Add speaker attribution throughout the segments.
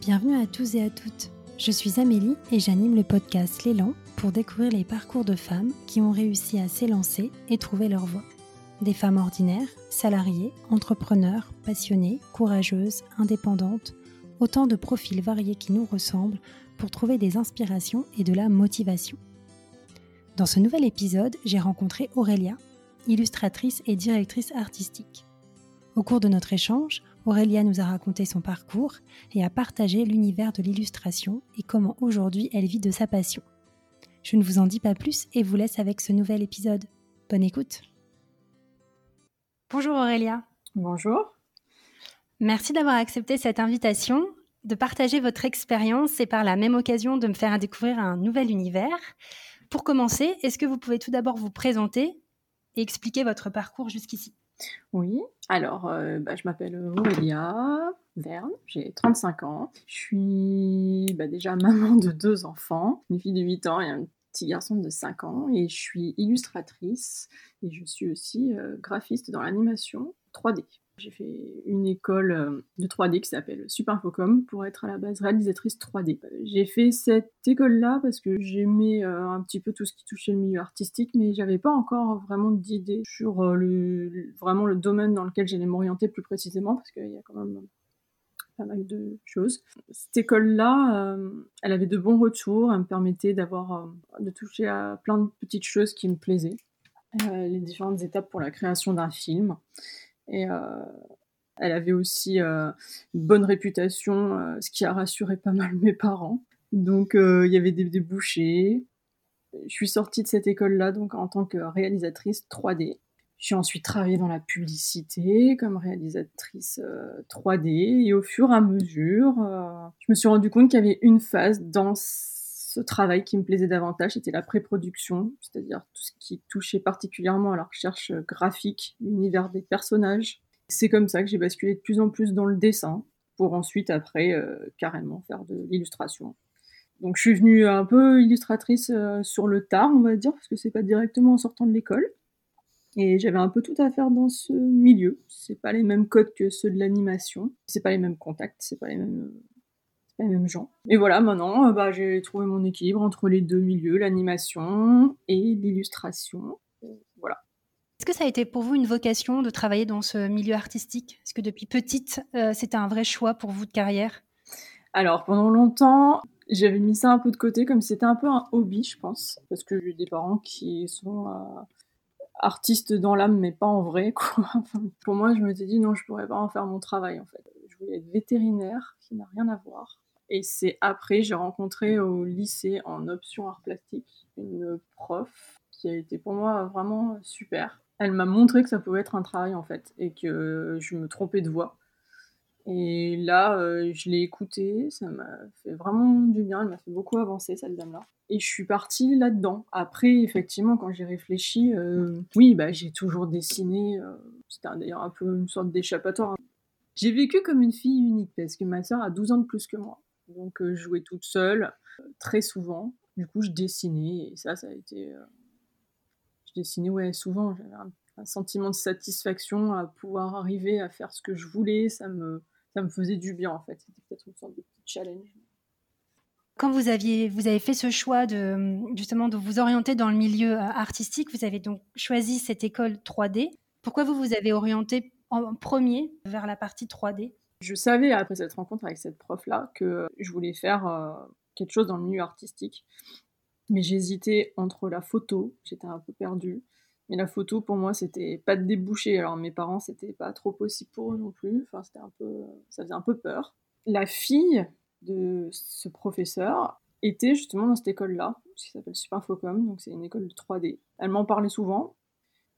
Speaker 1: Bienvenue à tous et à toutes. Je suis Amélie et j'anime le podcast L'élan pour découvrir les parcours de femmes qui ont réussi à s'élancer et trouver leur voie. Des femmes ordinaires, salariées, entrepreneurs, passionnées, courageuses, indépendantes, autant de profils variés qui nous ressemblent pour trouver des inspirations et de la motivation. Dans ce nouvel épisode, j'ai rencontré Aurélia, illustratrice et directrice artistique. Au cours de notre échange, Aurélia nous a raconté son parcours et a partagé l'univers de l'illustration et comment aujourd'hui elle vit de sa passion. Je ne vous en dis pas plus et vous laisse avec ce nouvel épisode. Bonne écoute. Bonjour Aurélia.
Speaker 2: Bonjour.
Speaker 1: Merci d'avoir accepté cette invitation, de partager votre expérience et par la même occasion de me faire découvrir un nouvel univers. Pour commencer, est-ce que vous pouvez tout d'abord vous présenter et expliquer votre parcours jusqu'ici?
Speaker 2: Oui, alors euh, bah, je m'appelle Aurélia Verne, j'ai 35 ans. Je suis bah, déjà maman de deux enfants, une fille de 8 ans et un petit garçon de 5 ans. Et je suis illustratrice et je suis aussi euh, graphiste dans l'animation 3D. J'ai fait une école euh, de 3D qui s'appelle Superinfocom pour être à la base réalisatrice 3D. J'ai fait cette école-là parce que j'aimais euh, un petit peu tout ce qui touchait le milieu artistique, mais j'avais pas encore vraiment d'idée sur euh, le, vraiment le domaine dans lequel j'allais m'orienter plus précisément parce qu'il y a quand même pas mal de choses. Cette école-là, elle avait de bons retours, elle me permettait d'avoir, de toucher à plein de petites choses qui me plaisaient. les différentes étapes pour la création d'un film. Et euh, elle avait aussi euh, une bonne réputation, euh, ce qui a rassuré pas mal mes parents. Donc il y avait des débouchés. Je suis sortie de cette école-là donc en tant que réalisatrice 3D. J'ai ensuite travaillé dans la publicité comme réalisatrice 3D et au fur et à mesure, je me suis rendu compte qu'il y avait une phase dans ce travail qui me plaisait davantage, c'était la pré-production, c'est-à-dire tout ce qui touchait particulièrement à la recherche graphique, l'univers des personnages. C'est comme ça que j'ai basculé de plus en plus dans le dessin, pour ensuite, après, euh, carrément faire de l'illustration. Donc je suis venue un peu illustratrice euh, sur le tard, on va dire, parce que c'est pas directement en sortant de l'école. Et j'avais un peu tout à faire dans ce milieu. C'est pas les mêmes codes que ceux de l'animation. C'est pas les mêmes contacts, c'est pas les mêmes les mêmes gens. Et voilà, maintenant, euh, bah, j'ai trouvé mon équilibre entre les deux milieux, l'animation et l'illustration. Voilà.
Speaker 1: Est-ce que ça a été pour vous une vocation de travailler dans ce milieu artistique? Est-ce que depuis petite, euh, c'était un vrai choix pour vous de carrière?
Speaker 2: Alors, pendant longtemps, j'avais mis ça un peu de côté, comme c'était un peu un hobby, je pense. Parce que j'ai des parents qui sont euh, artistes dans l'âme, mais pas en vrai. Quoi. pour moi, je me suis dit, non, je pourrais pas en faire mon travail, en fait. Je voulais être vétérinaire, qui n'a rien à voir. Et c'est après, j'ai rencontré au lycée en option art plastique une prof qui a été pour moi vraiment super. Elle m'a montré que ça pouvait être un travail en fait et que je me trompais de voix. Et là, euh, je l'ai écoutée, ça m'a fait vraiment du bien, elle m'a fait beaucoup avancer cette dame-là. Et je suis partie là-dedans. Après, effectivement, quand j'ai réfléchi, euh, oui, bah, j'ai toujours dessiné. Euh, c'était d'ailleurs un peu une sorte d'échappatoire. J'ai vécu comme une fille unique parce que ma soeur a 12 ans de plus que moi. Donc euh, je jouais toute seule, euh, très souvent. Du coup, je dessinais et ça, ça a été. Euh, je dessinais, ouais, souvent. J'avais un, sentiment de satisfaction à pouvoir arriver à faire ce que je voulais. Ça me, ça me faisait du bien en fait. C'était peut-être une sorte de petit challenge.
Speaker 1: Quand vous aviez, vous avez fait ce choix de justement de vous orienter dans le milieu artistique, vous avez donc choisi cette école 3D. Pourquoi vous vous avez orienté en premier vers la partie 3D
Speaker 2: je savais après cette rencontre avec cette prof-là que je voulais faire euh, quelque chose dans le milieu artistique. Mais j'hésitais entre la photo, j'étais un peu perdue. Mais la photo, pour moi, c'était pas de débouché. Alors mes parents, c'était pas trop possible pour eux non plus. Enfin, c'était un peu, ça faisait un peu peur. La fille de ce professeur était justement dans cette école-là, qui s'appelle Superfocom, donc c'est une école de 3D. Elle m'en parlait souvent,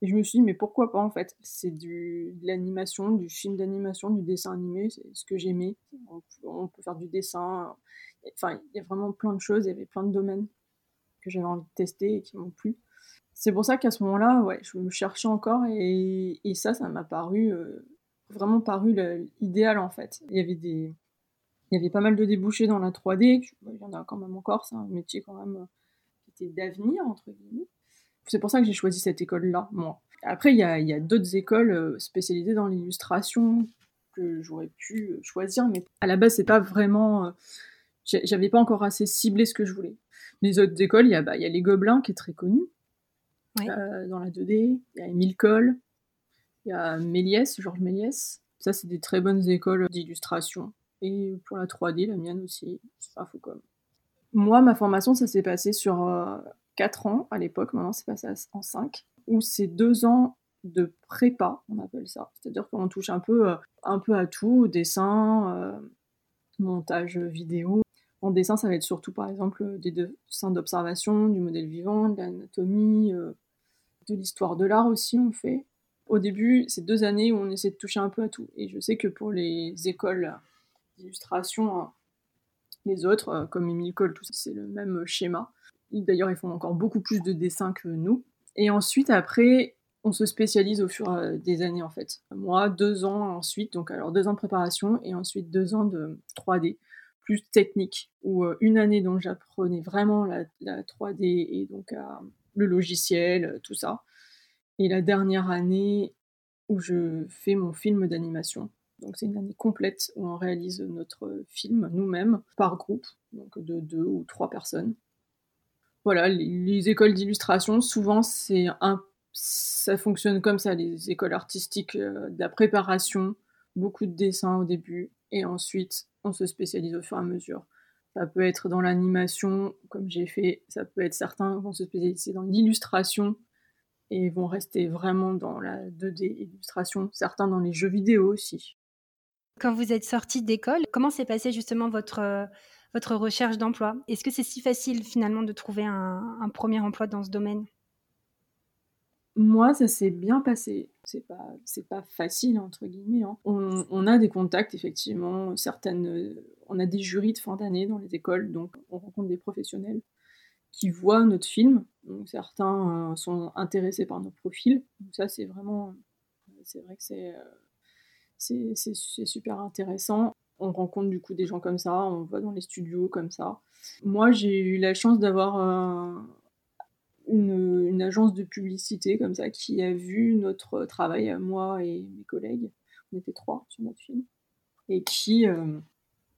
Speaker 2: et je me suis dit, mais pourquoi pas en fait? C'est de l'animation, du film d'animation, du dessin animé, c'est ce que j'aimais. On, peut faire du dessin. Enfin, il y a vraiment plein de choses, il y avait plein de domaines que j'avais envie de tester et qui m'ont plu. C'est pour ça qu'à ce moment-là, ouais, je me cherchais encore et, et ça, ça m'a paru, euh, vraiment paru l'idéal en fait. Il y avait des. Il y avait pas mal de débouchés dans la 3D, il y en a quand même encore, c'est un métier quand même euh, qui était d'avenir, entre guillemets. C'est pour ça que j'ai choisi cette école-là, moi. Après, il y a, d'autres écoles euh, spécialisées dans l'illustration que j'aurais pu choisir, mais à la base, c'est pas vraiment. J'avais pas encore assez ciblé ce que je voulais. Les autres écoles, il y, a, bah, y a les Gobelins qui est très connu dans la 2D, il y a Émile Cole, il y a Méliès, Georges Méliès. Ça, c'est des très bonnes écoles d'illustration. Et pour la 3D, la mienne aussi, c'est pas fou comme. Moi, ma formation, ça s'est passé sur 4 ans à l'époque, maintenant c'est passé en 5, où c'est 2 ans de prépa, on appelle ça. C'est-à-dire qu'on touche un peu, euh, un peu à tout, dessin, euh, montage vidéo. En dessin, ça va être surtout par exemple des dessins d'observation, du modèle vivant, de l'anatomie, euh, de l'histoire de l'art aussi, on fait. Au début, c'est deux années où on essaie de toucher un peu à tout. Et je sais que pour les écoles d'illustration, hein, les autres, comme Emile Cole, tout c'est le même schéma. D'ailleurs, ils font encore beaucoup plus de dessins que nous. Et ensuite, après, on se spécialise au fur à des années, en fait. Moi, deux ans ensuite, donc alors deux ans de préparation et ensuite deux ans de 3D, plus technique, ou euh, une année dont j'apprenais vraiment la, 3D et donc le logiciel, tout ça. Et la dernière année où je fais mon film d'animation. Donc c'est une année complète où on réalise notre film nous-mêmes par groupe, donc de deux ou trois personnes voilà, les, écoles d'illustration, souvent, c'est un, ça fonctionne comme ça, les écoles artistiques, euh, de la préparation, beaucoup de dessins au début, et ensuite, on se spécialise au fur et à mesure. Ça peut être dans l'animation, comme j'ai fait, ça peut être certains vont se spécialiser dans l'illustration et vont rester vraiment dans la 2D illustration, certains dans les jeux vidéo aussi.
Speaker 1: Quand vous êtes sorti d'école, comment s'est passé justement votre euh, votre recherche d'emploi Est-ce que c'est si facile finalement de trouver un, premier emploi dans ce domaine?
Speaker 2: Moi, ça s'est bien passé. C'est pas, pas facile entre guillemets. Hein. On, a des contacts effectivement. Certaines, on a des jurys de fin d'année dans les écoles, donc on rencontre des professionnels qui voient notre film. Certains euh, sont intéressés par notre profil. Donc ça, c'est vraiment, c'est vrai que c'est, euh, c'est super intéressant on rencontre du coup des gens comme ça, on va dans les studios comme ça. Moi, j'ai eu la chance d'avoir euh, une, agence de publicité comme ça qui a vu notre travail à moi et mes collègues. On était trois sur notre film. Et qui euh,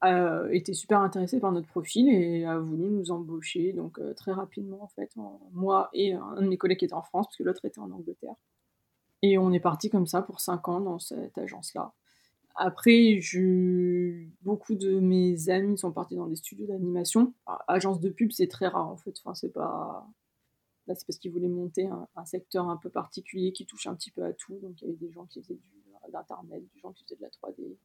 Speaker 2: a été super intéressé par notre profil et a voulu nous embaucher donc euh, très rapidement en fait. moi et un de mes collègues qui était en France parce que l'autre était en Angleterre. Et on est parti comme ça pour cinq ans dans cette agence-là. Après, beaucoup de mes amis sont partis dans des studios d'animation. Agence de pub, c'est très rare en fait. Enfin, c'est pas. Là, c'est parce qu'ils voulaient monter un, secteur un peu particulier qui touche un petit peu à tout. Donc, il y avait des gens qui faisaient de l'internet, des gens qui faisaient de la 3D.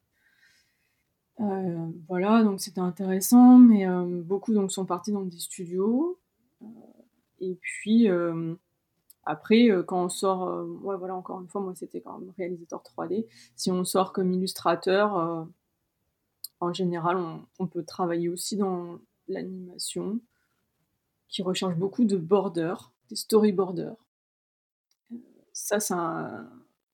Speaker 2: Euh, voilà, donc c'était intéressant, mais euh, beaucoup donc sont partis dans des studios. Euh, et puis après, euh, quand on sort, euh, voilà, encore une fois, moi c'était quand même réalisateur 3D. Si on sort comme illustrateur, euh, en général, on, peut travailler aussi dans l'animation, qui recherche beaucoup de borders, des storyboarders. Ça, ça,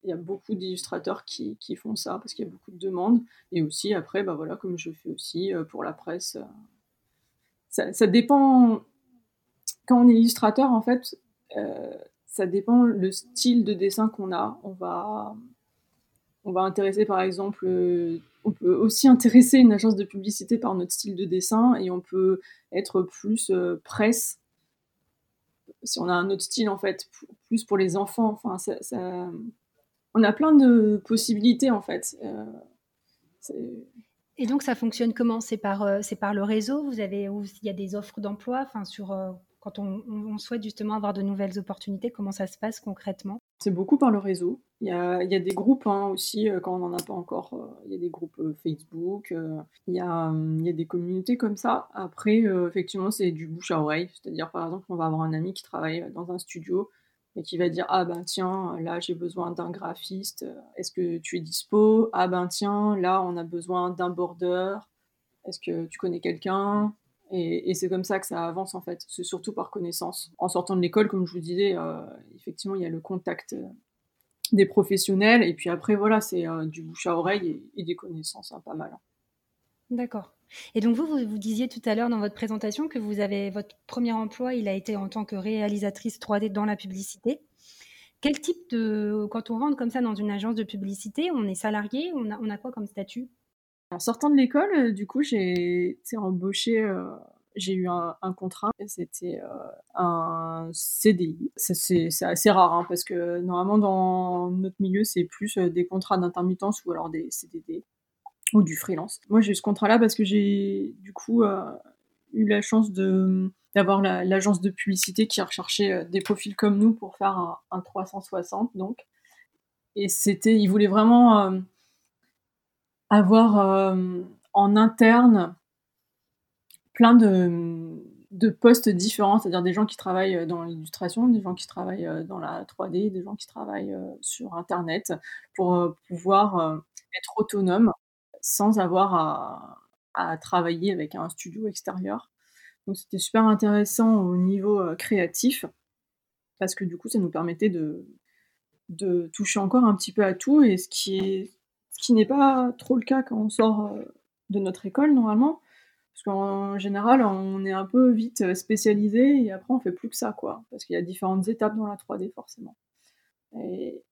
Speaker 2: il y a beaucoup d'illustrateurs qui, font ça parce qu'il y a beaucoup de demandes. Et aussi, après, bah voilà, comme je fais aussi pour la presse, ça, dépend. Quand on est illustrateur, en fait, ça dépend le style de dessin qu'on a. On va, on va intéresser par exemple, euh, on peut aussi intéresser une agence de publicité par notre style de dessin et on peut être plus euh, presse si on a un autre style en fait, plus pour les enfants. Enfin, on a plein de possibilités en fait.
Speaker 1: Euh, et donc ça fonctionne comment? C'est par, par le réseau? Vous avez, il y a des offres d'emploi, enfin sur quand on, souhaite justement avoir de nouvelles opportunités, comment ça se passe concrètement?
Speaker 2: C'est beaucoup par le réseau. Il y a, des groupes hein, aussi, euh, quand on n'en a pas encore, euh, il y a des groupes euh, Facebook, il, y a, des communautés comme ça. Après, effectivement, c'est du bouche à oreille. C'est-à-dire, par exemple, on va avoir un ami qui travaille dans un studio et qui va dire Ah ben tiens, là j'ai besoin d'un graphiste, est-ce que tu es dispo? Ah ben tiens, là on a besoin d'un border, est-ce que tu connais quelqu'un? Et, c'est comme ça que ça avance en fait. C'est surtout par connaissance. En sortant de l'école, comme je vous disais, euh, effectivement, il y a le contact euh, des professionnels. Et puis après, voilà, c'est euh, du bouche à oreille et, des connaissances, hein, pas mal. Hein.
Speaker 1: D'accord. Et donc vous, vous, disiez tout à l'heure dans votre présentation que vous avez votre premier emploi, il a été en tant que réalisatrice 3D dans la publicité. Quel type de... Quand on rentre comme ça dans une agence de publicité, on est salarié, on a, on a quoi comme statut?
Speaker 2: En sortant de l'école, euh, du coup, j'ai été embauchée, euh, j'ai eu un, contrat, c'était euh, un CDI. C'est assez rare, hein, parce que normalement, dans notre milieu, c'est plus des contrats d'intermittence ou alors des CDD ou du freelance. Moi, j'ai eu ce contrat-là parce que j'ai, du coup, eu la chance d'avoir l'agence de publicité qui a recherché euh, des profils comme nous pour faire un, 360 donc et c'était il voulait vraiment avoir euh, en interne plein de, de postes différents, c'est-à-dire des gens qui travaillent dans l'illustration, des gens qui travaillent dans la 3D, des gens qui travaillent sur Internet, pour pouvoir être autonome sans avoir à, à, travailler avec un studio extérieur. Donc c'était super intéressant au niveau euh, créatif, parce que du coup ça nous permettait de, de toucher encore un petit peu à tout, et ce qui est ce qui n'est pas trop le cas quand on sort euh, de notre école normalement, parce qu'en général on est un peu vite euh, spécialisé et après on fait plus que ça quoi, parce qu'il y a différentes étapes dans la 3D forcément.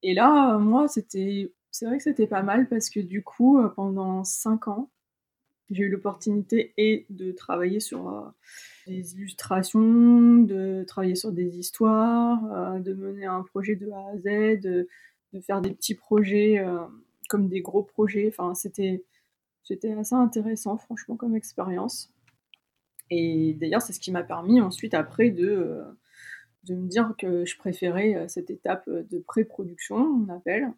Speaker 2: Et, là moi c'était c'est vrai que c'était pas mal parce que du coup pendant 5 ans j'ai eu l'opportunité et de travailler sur euh, des illustrations, de travailler sur des histoires, euh, de mener un projet de A à Z, de, faire des petits projets euh, comme des gros projets. Enfin, c'était assez intéressant, franchement, comme expérience. Et d'ailleurs, c'est ce qui m'a permis ensuite, après, de, de me dire que je préférais cette étape de pré-production, on appelle,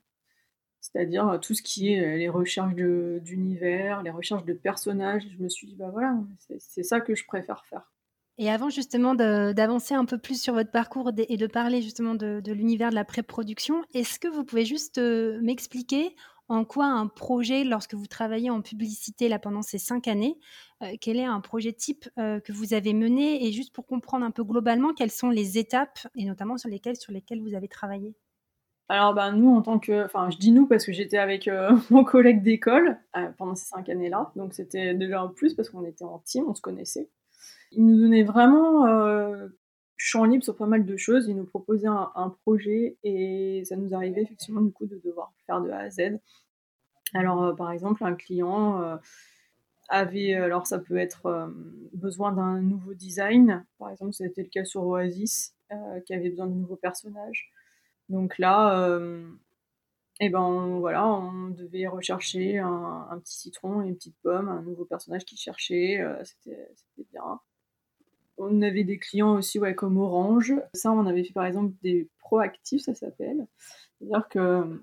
Speaker 2: c'est-à-dire euh, tout ce qui est euh, les recherches d'univers, les recherches de personnages. Je me suis dit, bah voilà, c'est ça que je préfère faire.
Speaker 1: Et avant justement d'avancer un peu plus sur votre parcours et de parler justement de, l'univers de la pré-production, est-ce que vous pouvez juste euh, m'expliquer en quoi un projet, lorsque vous travaillez en publicité là pendant ces cinq années, quel est un projet type que vous avez mené? Et juste pour comprendre un peu globalement quelles sont les étapes et notamment sur lesquelles, sur lesquelles vous avez travaillé?
Speaker 2: Alors ben, nous, en tant que... Enfin, je dis nous parce que j'étais avec euh, mon collègue d'école euh, pendant ces cinq années-là. Donc c'était déjà un plus parce qu'on était en team, on se connaissait. Il nous donnait vraiment euh, champ libre sur pas mal de choses. Il nous proposait un, projet et ça nous arrivait effectivement du coup de devoir faire de A à Z. Alors par exemple, un client avait... Alors ça peut être besoin d'un nouveau design. Par exemple, c'était le cas sur Oasis qui avait besoin de nouveaux personnages. Donc là, euh, eh ben voilà, on devait rechercher un, petit citron et une petite pomme, un nouveau personnage qui cherchait, euh, c'était bien. On avait des clients aussi ouais, comme Orange. Ça, on avait fait par exemple des proactifs, ça s'appelle. C'est-à-dire que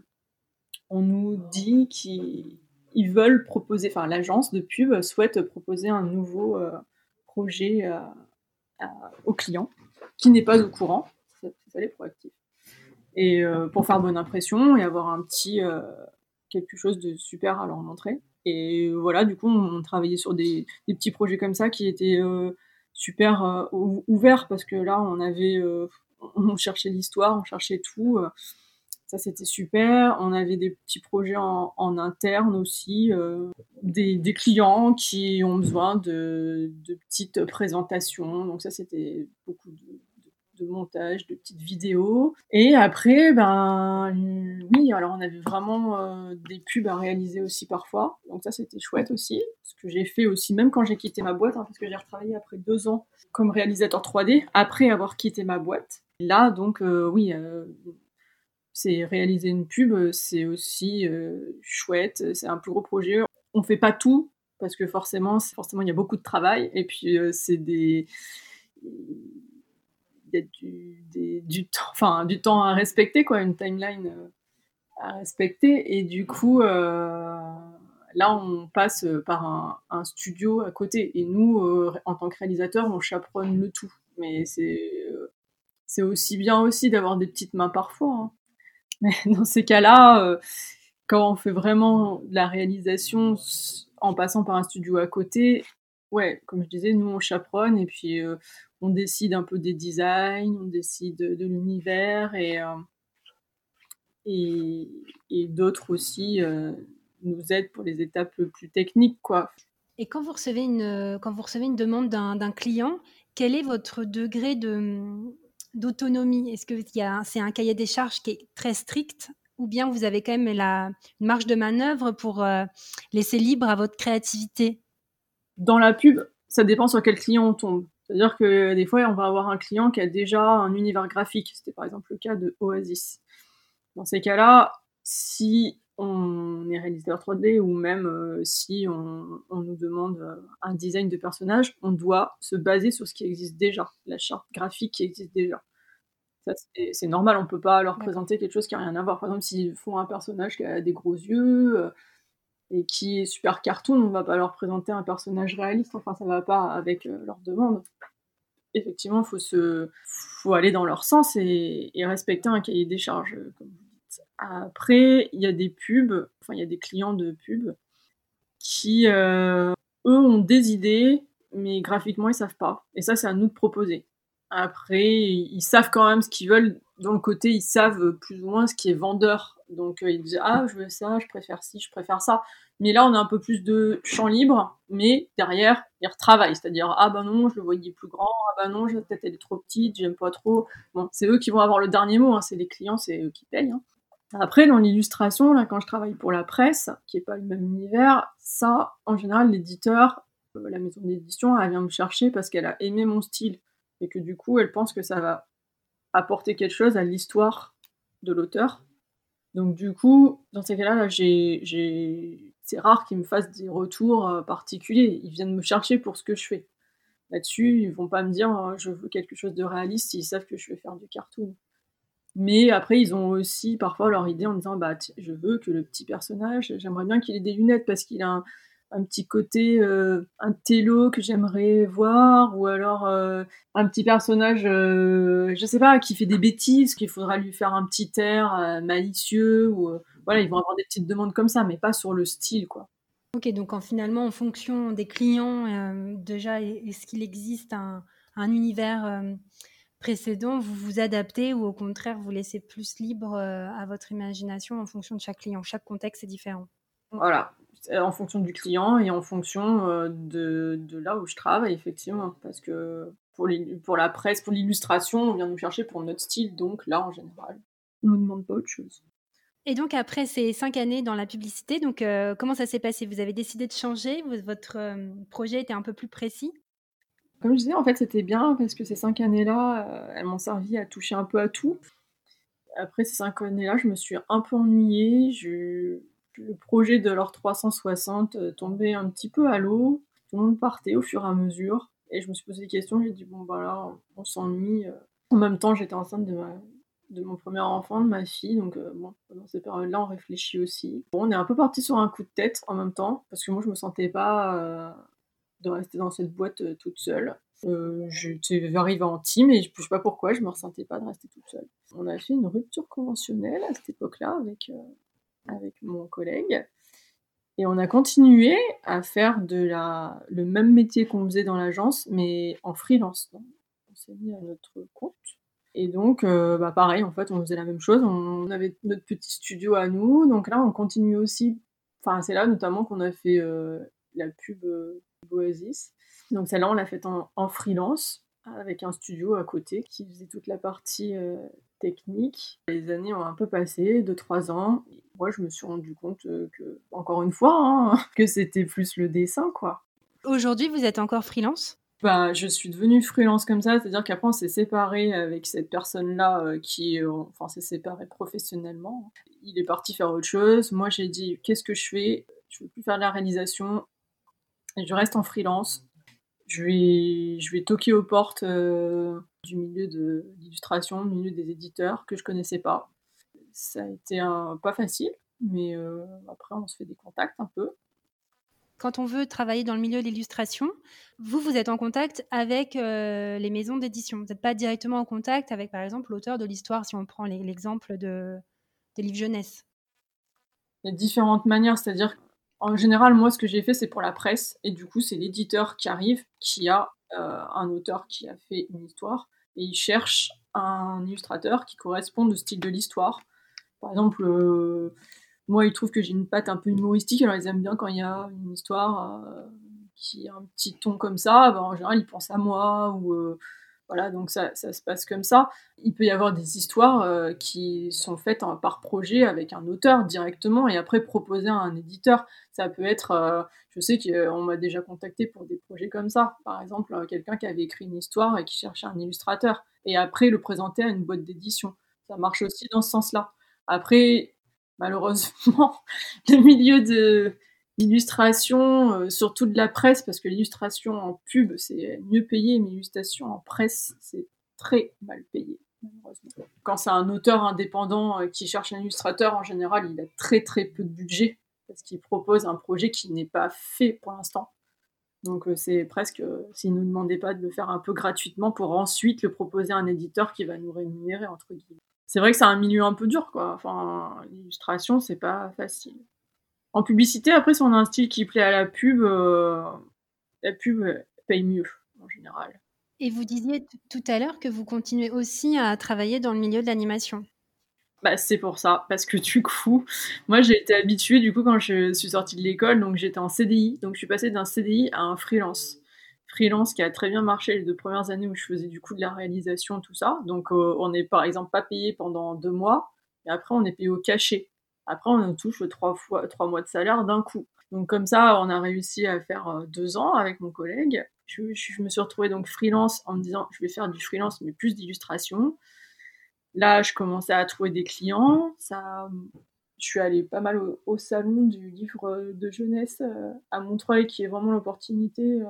Speaker 2: on nous dit qu'ils veulent proposer, enfin l'agence de pub souhaite proposer un nouveau euh, projet au client qui n'est pas au courant. C'est les proactifs et euh, pour faire bonne impression et avoir un petit euh, quelque chose de super à leur montrer. Et voilà, du coup, on, travaillait sur des, petits projets comme ça qui étaient euh, super ouverts parce que là, on avait, on cherchait l'histoire, on cherchait tout. ça, c'était super. On avait des petits projets en, interne aussi, des, des, clients qui ont besoin de, de petites présentations. Donc ça, c'était beaucoup de, de montage, de petites vidéos. Et après, ben oui, alors on avait vraiment euh, des pubs à réaliser aussi parfois. Donc ça, c'était chouette aussi. Ce que j'ai fait aussi, même quand j'ai quitté ma boîte, hein, parce que j'ai retravaillé après deux ans comme réalisateur 3D, après avoir quitté ma boîte. Là, donc euh, oui, euh, c'est réaliser une pub, c'est aussi chouette. C'est un plus gros projet. On fait pas tout parce que forcément, forcément, il y a beaucoup de travail. Et puis, c'est des du, du, temps, enfin, du temps à respecter, quoi, une timeline euh, à respecter. Et du coup, euh, là, on passe par un, studio à côté. Et nous, euh, en tant que réalisateur, on chaperonne le tout. Mais c'est c'est aussi bien aussi d'avoir des petites mains parfois. Hein. Mais dans ces cas-là, quand on fait vraiment de la réalisation en passant par un studio à côté, ouais, comme je disais, nous on chaperonne et puis on décide un peu des designs, on décide de, l'univers et, euh, et, d'autres aussi euh, nous aident pour les étapes plus techniques. Quoi.
Speaker 1: Et quand vous recevez une, quand vous recevez une demande d'un client, quel est votre degré de, d'autonomie? Est-ce que c'est un cahier des charges qui est très strict ou bien vous avez quand même la une marge de manœuvre pour euh, laisser libre à votre créativité?
Speaker 2: Dans la pub, ça dépend sur quel client on tombe. C'est-à-dire que des fois, on va avoir un client qui a déjà un univers graphique. C'était par exemple le cas de Oasis. Dans ces cas-là, si on est réalisateur 3D ou même euh, si on, nous demande euh, un design de personnage, on doit se baser sur ce qui existe déjà, la charte graphique qui existe déjà. C'est normal, on peut pas leur présenter quelque chose qui n'a rien à voir. Par exemple, s'ils font un personnage qui a des gros yeux euh, qui est super cartoon, on va pas leur présenter un personnage réaliste. Enfin, ça va pas avec leur demande. Effectivement, il faut, se... faut aller dans leur sens et, respecter un cahier des charges, comme après, il y a des pubs, enfin, il y a des clients de pubs qui, euh, eux, ont des idées, mais graphiquement, ils savent pas. Et ça, c'est à nous de proposer. Après, ils savent quand même ce qu'ils veulent. Dans le côté, ils savent plus ou moins ce qui est vendeur. Donc, euh, ils disent Ah, je veux ça, je préfère ci, je préfère ça. Mais là, on a un peu plus de champ libre, mais derrière, ils retravaillent. C'est-à-dire Ah, ben non, je le voyais plus grand. Ah, ben non, peut-être elle est trop petite, j'aime pas trop. Bon, c'est eux qui vont avoir le dernier mot. Hein. C'est les clients, c'est eux qui payent. Hein. Après, dans l'illustration, là, quand je travaille pour la presse, qui n'est pas le même univers, ça, en général, l'éditeur, euh, la maison d'édition, elle vient me chercher parce qu'elle a aimé mon style et que du coup, elle pense que ça va apporter quelque chose à l'histoire de l'auteur. Donc du coup, dans ces cas-là, c'est rare qu'ils me fassent des retours euh, particuliers. Ils viennent me chercher pour ce que je fais. Là-dessus, ils vont pas me dire oh, je veux quelque chose de réaliste s'ils savent que je vais faire du cartoon. Mais après, ils ont aussi parfois leur idée en disant bah, je veux que le petit personnage, j'aimerais bien qu'il ait des lunettes parce qu'il a un, petit côté, euh, un télo que j'aimerais voir, ou alors euh, un petit personnage, euh, je sais pas, qui fait des bêtises, qu'il faudra lui faire un petit air malicieux, ou voilà, ils vont avoir des petites demandes comme ça, mais pas sur le style, quoi.
Speaker 1: Ok, donc en, finalement, en fonction des clients, déjà, est-ce qu'il existe un, un univers précédent, vous vous adaptez ou au contraire, vous laissez plus libre euh, à votre imagination en fonction de chaque client? Chaque contexte est différent.
Speaker 2: Voilà, en fonction du client et en fonction euh, de, de, là où je travaille, effectivement. Parce que pour, les, pour la presse, pour l'illustration, on vient nous chercher pour notre style, donc là, en général, on ne nous demande pas autre chose.
Speaker 1: Et donc après ces cinq années dans la publicité, donc euh, comment ça s'est passé? Vous avez décidé de changer? Votre projet était un peu plus précis?
Speaker 2: Comme je disais, en fait, c'était bien parce que ces cinq années-là, euh, elles m'ont servi à toucher un peu à tout. Après ces cinq années-là, je me suis un peu ennuyée. Je... Le projet de l'or 360 euh, tombait un petit peu à l'eau. Tout le monde partait au fur et à mesure. Et je me suis posé des questions. J'ai dit, bon, bah là, on s'ennuie. En même temps, j'étais enceinte de, ma... de mon premier enfant, de ma fille. Donc, euh, bon, dans ces périodes-là, on réfléchit aussi. On est un peu parti sur un coup de tête en même temps. Parce que moi, je me sentais pas de rester dans cette boîte euh, toute seule. Euh, j'arrive en team et je ne sais pas pourquoi, je me ressentais pas de rester toute seule. On a fait une rupture conventionnelle à cette époque-là avec, euh, avec mon collègue. Et on a continué à faire de la, le même métier qu'on faisait dans l'agence, mais en freelance. on s'est mis à notre compte. Et donc, bah pareil, en fait, on faisait la même chose. On avait notre petit studio à nous. Donc là, on continue aussi. Enfin, c'est là notamment qu'on a fait la pub Oasis. Donc celle-là, on l'a faite en, freelance avec un studio à côté qui faisait toute la partie euh, technique. Les années ont un peu passé, 2-3 ans. moi, je me suis rendu compte euh, que, encore une fois, hein, que c'était plus le dessin, quoi.
Speaker 1: Aujourd'hui, vous êtes encore freelance?
Speaker 2: Bah, je suis devenue freelance comme ça, c'est-à-dire qu'après on s'est séparé avec cette personne-là euh, qui, enfin, s'est séparé professionnellement. Il est parti faire autre chose. Moi, j'ai dit, qu'est-ce que je fais? Je veux plus faire de la réalisation je reste en freelance. Je vais, je vais toquer aux portes euh, du milieu de l'illustration, du milieu des éditeurs que je connaissais pas. Ça a été un, pas facile, mais euh, après on se fait des contacts un peu.
Speaker 1: Quand on veut travailler dans le milieu de l'illustration, vous, vous êtes en contact avec euh, les maisons d'édition. Vous n'êtes pas directement en contact avec, par exemple, l'auteur de l'histoire, si on prend l'exemple de, des livres jeunesse.
Speaker 2: Il y a différentes manières, c'est-à-dire en général, moi, ce que j'ai fait, c'est pour la presse. Et du coup, c'est l'éditeur qui arrive, qui a euh, un auteur qui a fait une histoire. Et il cherche un illustrateur qui correspond au style de l'histoire. Par exemple, euh, moi, ils trouvent que j'ai une patte un peu humoristique. Alors, ils aiment bien quand il y a une histoire euh, qui a un petit ton comme ça. Ben, en général, ils pensent à moi. Ou Voilà, donc ça, se passe comme ça. Il peut y avoir des histoires euh, qui sont faites par projet avec un auteur directement et après proposées à un éditeur. Ça peut être, euh, je sais qu'on m'a déjà contacté pour des projets comme ça. Par exemple, euh, quelqu'un qui avait écrit une histoire et qui cherchait un illustrateur et après le présenter à une boîte d'édition. Ça marche aussi dans ce sens-là. Après, malheureusement, le milieu de l'illustration, euh, surtout de la presse, parce que l'illustration en pub, c'est mieux payé, mais l'illustration en presse, c'est très mal payé. Quand c'est un auteur indépendant euh, qui cherche un illustrateur, en général, il a très très peu de budget, parce qu'il propose un projet qui n'est pas fait pour l'instant. Donc euh, c'est presque, s'il ne nous demandait pas de le faire un peu gratuitement pour ensuite le proposer à un éditeur qui va nous rémunérer, entre guillemets. C'est vrai que c'est un milieu un peu dur, quoi. Enfin, l'illustration, c'est pas facile. En publicité, après, si on a un style qui plaît à la pub, euh, la pub paye mieux en général.
Speaker 1: Et vous disiez tout à l'heure que vous continuez aussi à travailler dans le milieu de l'animation.
Speaker 2: Bah, c'est pour ça, parce que du coup, moi j'ai été habituée du coup quand je suis sortie de l'école, donc j'étais en CDI, donc je suis passée d'un CDI à un freelance. Freelance qui a très bien marché les deux premières années où je faisais du coup de la réalisation, tout ça. Donc euh, on n'est par exemple pas payé pendant deux mois, et après on est payé au cachet. Après, on touche trois, fois, trois mois de salaire d'un coup. Donc comme ça, on a réussi à faire euh, deux ans avec mon collègue. Je, me suis retrouvée donc freelance en me disant je vais faire du freelance mais plus d'illustration. Là, je commençais à trouver des clients. Ça, je suis allée pas mal au, salon du livre de jeunesse euh, à Montreuil, qui est vraiment l'opportunité. Euh.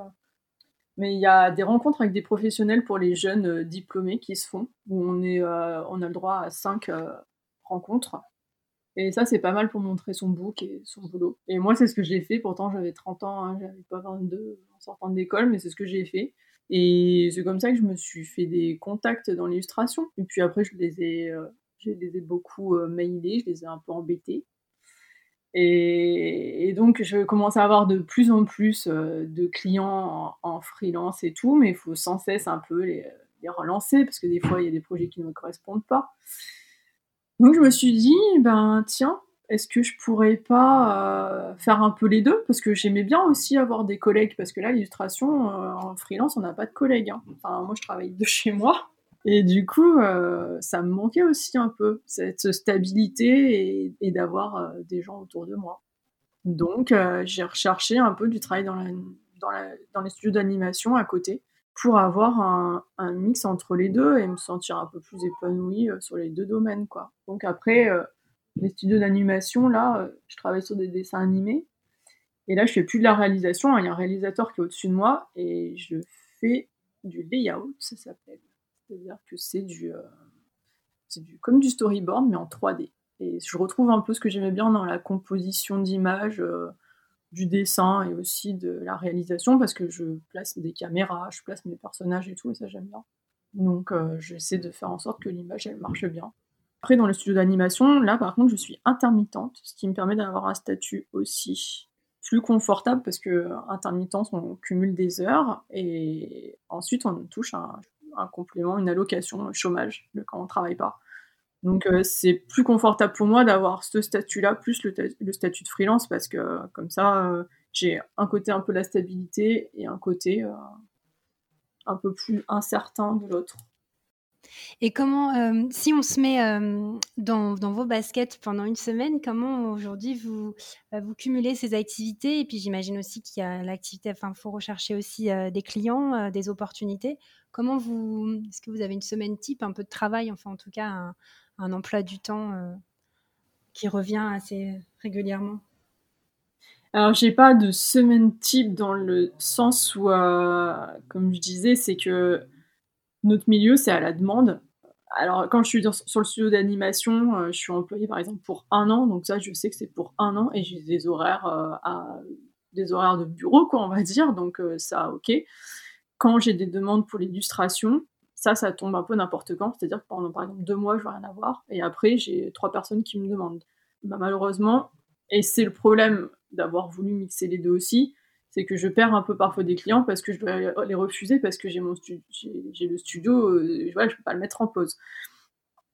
Speaker 2: Mais il y a des rencontres avec des professionnels pour les jeunes diplômés qui se font, où on, est, on a le droit à cinq rencontres. Et ça, c'est pas mal pour montrer son book et son boulot. Et moi, c'est ce que j'ai fait. Pourtant, j'avais 30 ans, hein, j'avais pas 22 en sortant de l'école, mais c'est ce que j'ai fait. Et c'est comme ça que je me suis fait des contacts dans l'illustration. Et puis après, je les ai, euh, beaucoup euh, je les ai un peu embêtés. Et, donc, je commence à avoir de plus en plus euh, de clients en, freelance et tout, mais il faut sans cesse un peu les, les relancer, parce que des fois, il y a des projets qui ne me correspondent pas. Donc je me suis dit, ben tiens, est-ce que je pourrais pas euh, faire un peu les deux? Parce que j'aimais bien aussi avoir des collègues, parce que là, l'illustration, euh, en freelance, on n'a pas de collègues. Hein. Enfin, moi, je travaille de chez moi. Et du coup, euh, ça me manquait aussi un peu, cette stabilité et, d'avoir des gens autour de moi. Donc, j'ai recherché un peu du travail dans, dans les studios d'animation à côté pour avoir un, mix entre les deux et me sentir un peu plus épanouie euh, sur les deux domaines, quoi. Donc après, euh, les studios d'animation, là, euh, je travaille sur des dessins animés. Et là, je fais plus de la réalisation. Hein. Il y a un réalisateur qui est au-dessus de moi et je fais du layout, ça s'appelle. C'est-à-dire que c'est du, du, comme du storyboard, mais en 3D. Et je retrouve un peu ce que j'aimais bien dans la composition d'images du dessin et aussi de la réalisation parce que je place des caméras, je place mes personnages et tout, et ça j'aime bien. Donc euh, j'essaie de faire en sorte que l'image elle marche bien. Après dans le studio d'animation, là par contre je suis intermittente, ce qui me permet d'avoir un statut aussi plus confortable parce que intermittence on cumule des heures et ensuite on touche un, un complément, une allocation chômage quand on travaille pas. Donc euh, c'est plus confortable pour moi d'avoir ce statut-là plus le, statut de freelance parce que comme ça euh, j'ai un côté un peu la stabilité et un côté euh, un peu plus incertain de l'autre.
Speaker 1: Et comment, si on se met dans, vos baskets pendant une semaine, comment aujourd'hui vous, vous cumulez ces activités? Et puis j'imagine aussi qu'il y a l'activité, enfin, il faut rechercher aussi des clients, des opportunités. Comment vous, est-ce que vous avez une semaine type, un peu de travail, enfin en tout cas un emploi du temps euh, qui revient assez régulièrement
Speaker 2: alors, j'ai pas de semaine type dans le sens où, euh, comme je disais, c'est que notre milieu, c'est à la demande. Alors, quand je suis sur le studio d'animation, euh, je suis employée par exemple pour un an, donc ça, je sais que c'est pour un an et j'ai des horaires à des horaires de bureau, quoi, on va dire, donc ça, ok. Quand j'ai des demandes pour l'illustration, ça, ça tombe un peu n'importe quand. C'est-à-dire que pendant, par exemple, deux mois, je vais rien avoir. Et après, j'ai trois personnes qui me demandent. Bah, malheureusement, et c'est le problème d'avoir voulu mixer les deux aussi, c'est que je perds un peu parfois des clients parce que je dois les refuser parce que j'ai le studio, euh, voilà, je peux pas le mettre en pause.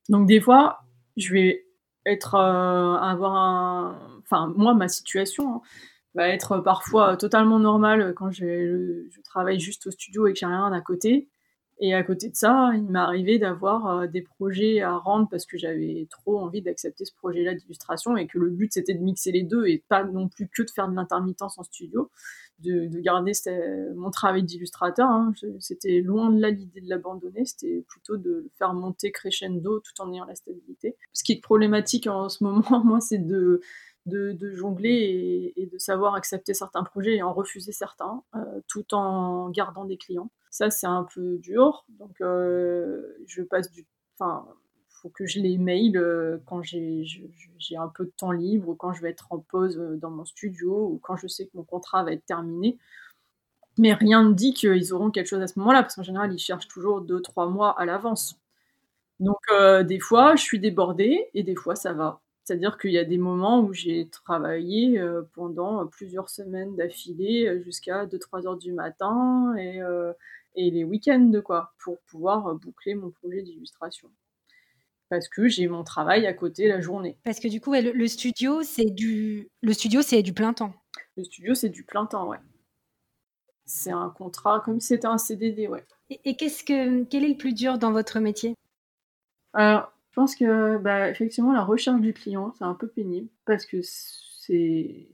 Speaker 2: Donc des fois, je vais être euh, avoir un, enfin moi ma situation hein, va être parfois totalement normale quand je, je travaille juste au studio et que j'ai rien à côté Et à côté de ça, il m'est arrivé d'avoir euh, des projets à rendre parce que j'avais trop envie d'accepter ce projet-là d'illustration et que le but c'était de mixer les deux et pas non plus que de faire de l'intermittence en studio, de, garder mon travail d'illustrateur. Hein. C'était loin de là l'idée de l'abandonner, c'était plutôt de le faire monter crescendo tout en ayant la stabilité. Ce qui est problématique en ce moment, moi, c'est de de, jongler et, de savoir accepter certains projets et en refuser certains, euh, tout en gardant des clients. Ça, c'est un peu dur. Donc, euh, je passe du. Enfin, faut que je les mail euh, quand j'ai un peu de temps libre ou quand je vais être en pause dans mon studio ou quand je sais que mon contrat va être terminé. Mais rien ne dit qu'ils auront quelque chose à ce moment-là, parce qu'en général, ils cherchent toujours 2-3 mois à l'avance. Donc, des fois, je suis débordée et des fois, ça va. C'est-à-dire qu'il y a des moments où j'ai travaillé euh, pendant plusieurs semaines d'affilée euh, jusqu'à 2-3 heures du matin et, euh, et les week-ends, quoi, pour pouvoir boucler mon projet d'illustration. Parce que j'ai mon travail à côté la journée.
Speaker 1: Parce que du coup, le, studio, c'est du... le studio, c'est du plein temps.
Speaker 2: Le studio, c'est du plein temps, ouais. C'est un contrat comme si c'était un CDD, ouais.
Speaker 1: Et, qu'est-ce que, quel est le plus dur dans votre métier?
Speaker 2: Alors, je pense que, bah, effectivement, la recherche du client, c'est un peu pénible parce que c'est.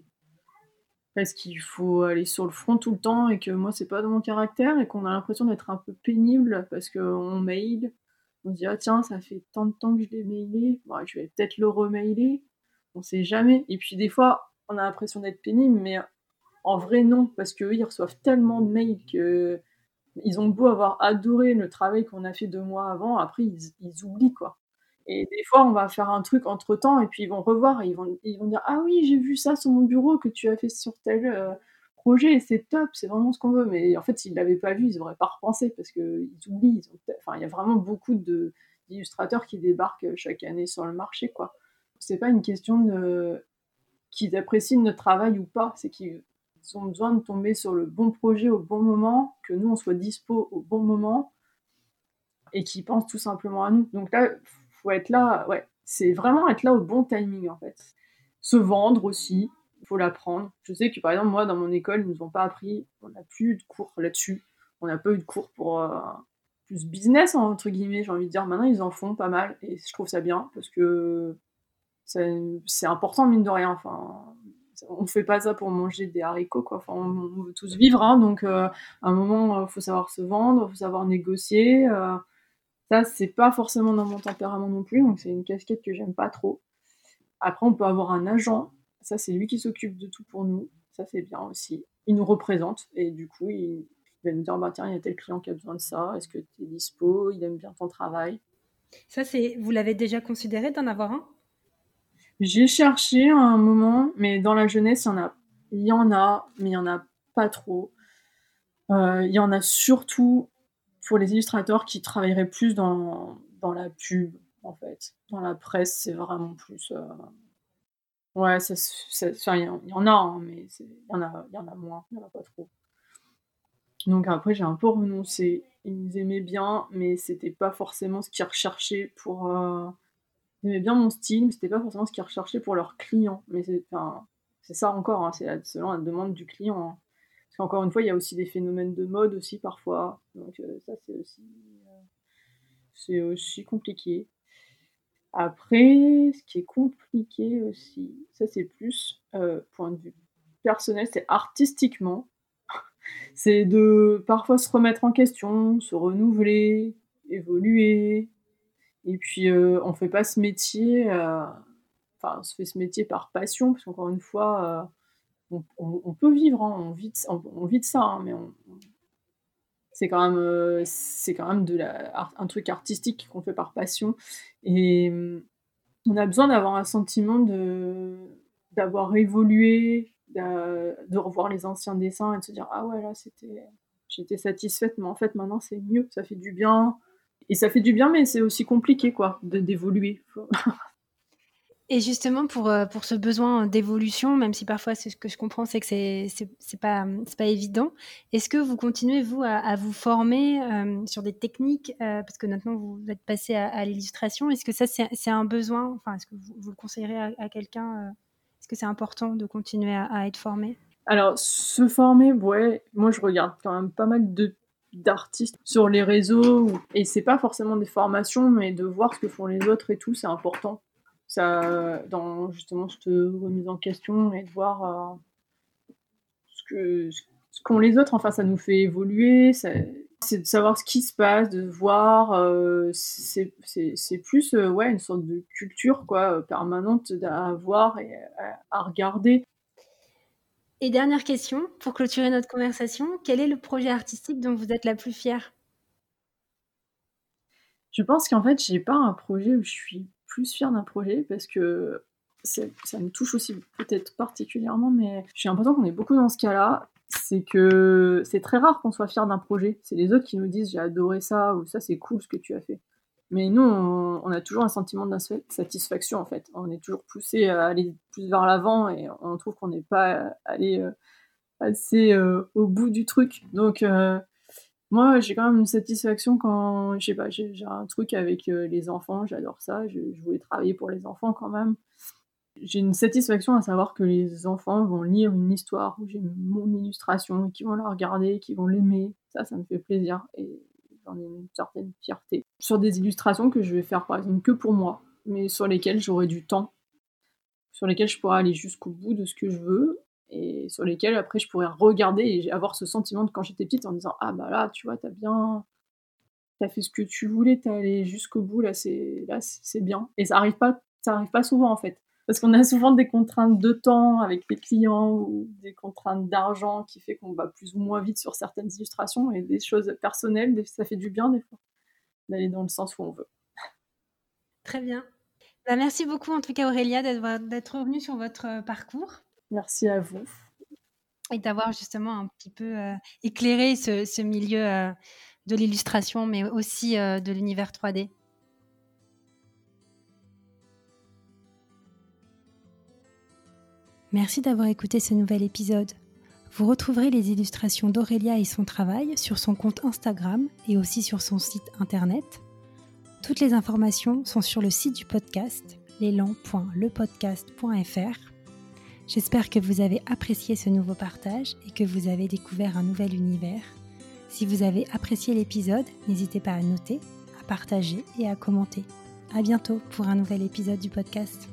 Speaker 2: Parce qu'il faut aller sur le front tout le temps et que moi, c'est pas dans mon caractère et qu'on a l'impression d'être un peu pénible parce qu'on mail. On se dit, ah tiens, ça fait tant de temps que je l'ai mailé, je vais peut-être le remailer. On sait jamais. Et puis, des fois, on a l'impression d'être pénible, mais en vrai, non, parce qu'eux, ils reçoivent tellement de mails que ils ont beau avoir adoré le travail qu'on a fait deux mois avant, après ils oublient quoi. Et des fois, on va faire un truc entre temps et puis ils vont revoir et ils vont, ils vont dire Ah oui, j'ai vu ça sur mon bureau que tu as fait sur tel euh, projet et c'est top, c'est vraiment ce qu'on veut. Mais en fait, s'ils ne l'avaient pas vu, ils n'auraient pas repensé parce qu'ils oublient. enfin, il y a vraiment beaucoup d'illustrateurs qui débarquent chaque année sur le marché. quoi. C'est pas une question qu'ils apprécient notre travail ou pas, c'est qu'ils ont besoin de tomber sur le bon projet au bon moment, que nous on soit dispo au bon moment et qu'ils pensent tout simplement à nous. Donc là, être là, ouais, c'est vraiment être là au bon timing en fait. Se vendre aussi, il faut l'apprendre. Je sais que par exemple, moi, dans mon école, ils nous ont pas appris, on n'a plus eu de cours là-dessus. On n'a pas eu de cours pour euh, plus business, entre guillemets, j'ai envie de dire. Maintenant, ils en font pas mal et je trouve ça bien parce que c'est important, mine de rien. Enfin, on fait pas ça pour manger des haricots, quoi. On, veut tous vivre, hein, donc euh, à un moment, il euh, faut savoir se vendre, faut savoir négocier. Ça, c'est pas forcément dans mon tempérament non plus, donc c'est une casquette que j'aime pas trop. Après, on peut avoir un agent, ça c'est lui qui s'occupe de tout pour nous, ça c'est bien aussi. Il nous représente et du coup, il, va nous dire bah, tiens, il y a tel client qui a besoin de ça, est-ce que tu es dispo, il aime bien ton travail.
Speaker 1: Ça, c'est vous l'avez déjà considéré d'en avoir un?
Speaker 2: J'ai cherché à un moment, mais dans la jeunesse, il y en a, il y en a mais il y en a pas trop. Euh, il y en a surtout pour les illustrateurs qui travailleraient plus dans, dans la pub, en fait. Dans la presse, c'est vraiment plus. Euh, ouais, il y, en a, hein, mais il y, en a, y en a moins, il n'y en a pas trop. Donc après, j'ai un peu renoncé. Ils aimaient bien, mais c'était pas forcément ce qu'ils recherchaient pour. Euh, ils aimaient bien mon style, mais c'était pas forcément ce qu'ils recherchaient pour leurs clients. Mais c'est ça encore, hein, c'est selon la demande du client. Hein. Encore une fois, il y a aussi des phénomènes de mode aussi parfois. Donc euh, ça, c'est aussi, euh, c'est aussi compliqué. Après, ce qui est compliqué aussi, ça c'est plus euh, point de vue personnel, c'est artistiquement. c'est de parfois se remettre en question, se renouveler, évoluer. Et puis, on fait pas ce métier, enfin, on se fait ce métier par passion, parce qu'encore une fois, on, peut vivre, hein, on, vit, de ça, mais c'est quand même, de la, un truc artistique qu'on fait par passion. Et mm, on a besoin d'avoir un sentiment d'avoir évolué, de, revoir les anciens dessins et de se dire ah ouais là c'était, j'étais satisfaite, mais en fait maintenant c'est mieux, ça fait du bien. Et ça fait du bien, mais c'est aussi compliqué quoi, d'évoluer.
Speaker 1: Et justement, pour, euh, pour ce besoin d'évolution, même si parfois ce que je comprends, c'est que c'est n'est pas, pas évident, est-ce que vous continuez, vous, à, vous former euh, sur des techniques euh, Parce que maintenant, vous êtes passé à, l'illustration. Est-ce que ça, c'est un besoin Enfin, est-ce que vous, vous, le conseillerez à, quelqu'un Est-ce que c'est important de continuer à, être formé?
Speaker 2: Alors, se former, ouais, moi, je regarde quand même pas mal de d'artistes sur les réseaux. Et c'est pas forcément des formations, mais de voir ce que font les autres et tout, c'est important. Ça, dans justement cette remise en question et de voir euh, ce que ce qu'ont les autres. Enfin, ça nous fait évoluer. C'est de savoir ce qui se passe, de voir. Euh, c'est plus euh, ouais, une sorte de culture quoi, permanente à voir et à regarder.
Speaker 1: Et dernière question, pour clôturer notre conversation, quel est le projet artistique dont vous êtes la plus fière?
Speaker 2: Je pense qu'en fait, j'ai pas un projet où je suis plus fière d'un projet parce que ça me touche aussi peut-être particulièrement, mais j'ai l'impression qu'on est beaucoup dans ce cas-là. C'est que c'est très rare qu'on soit fier d'un projet. C'est les autres qui nous disent j'ai adoré ça ou ça c'est cool ce que tu as fait. Mais nous, on, a toujours un sentiment d'insatisfaction en fait. On est toujours poussé à aller plus vers l'avant et on trouve qu'on n'est pas allé euh, assez euh, au bout du truc. Donc euh, moi, j'ai quand même une satisfaction quand, je sais pas, j'ai un truc avec les enfants, j'adore ça. Je, voulais travailler pour les enfants quand même. J'ai une satisfaction à savoir que les enfants vont lire une histoire où j'ai mon illustration, qu'ils vont la regarder, qu'ils vont l'aimer. Ça, ça me fait plaisir. Et j'en ai une certaine fierté. Sur des illustrations que je vais faire par exemple que pour moi, mais sur lesquelles j'aurai du temps, sur lesquelles je pourrais aller jusqu'au bout de ce que je veux, et sur lesquelles après je pourrais regarder et avoir ce sentiment de quand j'étais petite en disant Ah bah là, tu vois, t'as bien. T'as fait ce que tu voulais, t'es allé jusqu'au bout, là c'est là c'est bien. Et ça arrive pas, ça arrive pas souvent en fait parce qu'on a souvent des contraintes de temps avec les clients ou des contraintes d'argent qui fait qu'on va plus ou moins vite sur certaines illustrations et des choses personnelles, ça fait du bien des fois d'aller dans le sens où on veut.
Speaker 1: Très bien. Bah, merci beaucoup en tout cas Aurélia d'être revenue sur votre euh, parcours.
Speaker 2: Merci à vous.
Speaker 1: Et d'avoir justement un petit peu euh, éclairé ce, milieu euh, de l'illustration, mais aussi de l'univers 3D. Merci d'avoir écouté ce nouvel épisode. Vous retrouverez les illustrations d'Aurélia et son travail sur son compte Instagram et aussi sur son site internet. Toutes les informations sont sur le site du podcast, l'élan.lepodcast.fr. J'espère que vous avez apprécié ce nouveau partage et que vous avez découvert un nouvel univers. Si vous avez apprécié l'épisode, n'hésitez pas à noter, à partager et à commenter. À bientôt pour un nouvel épisode du podcast.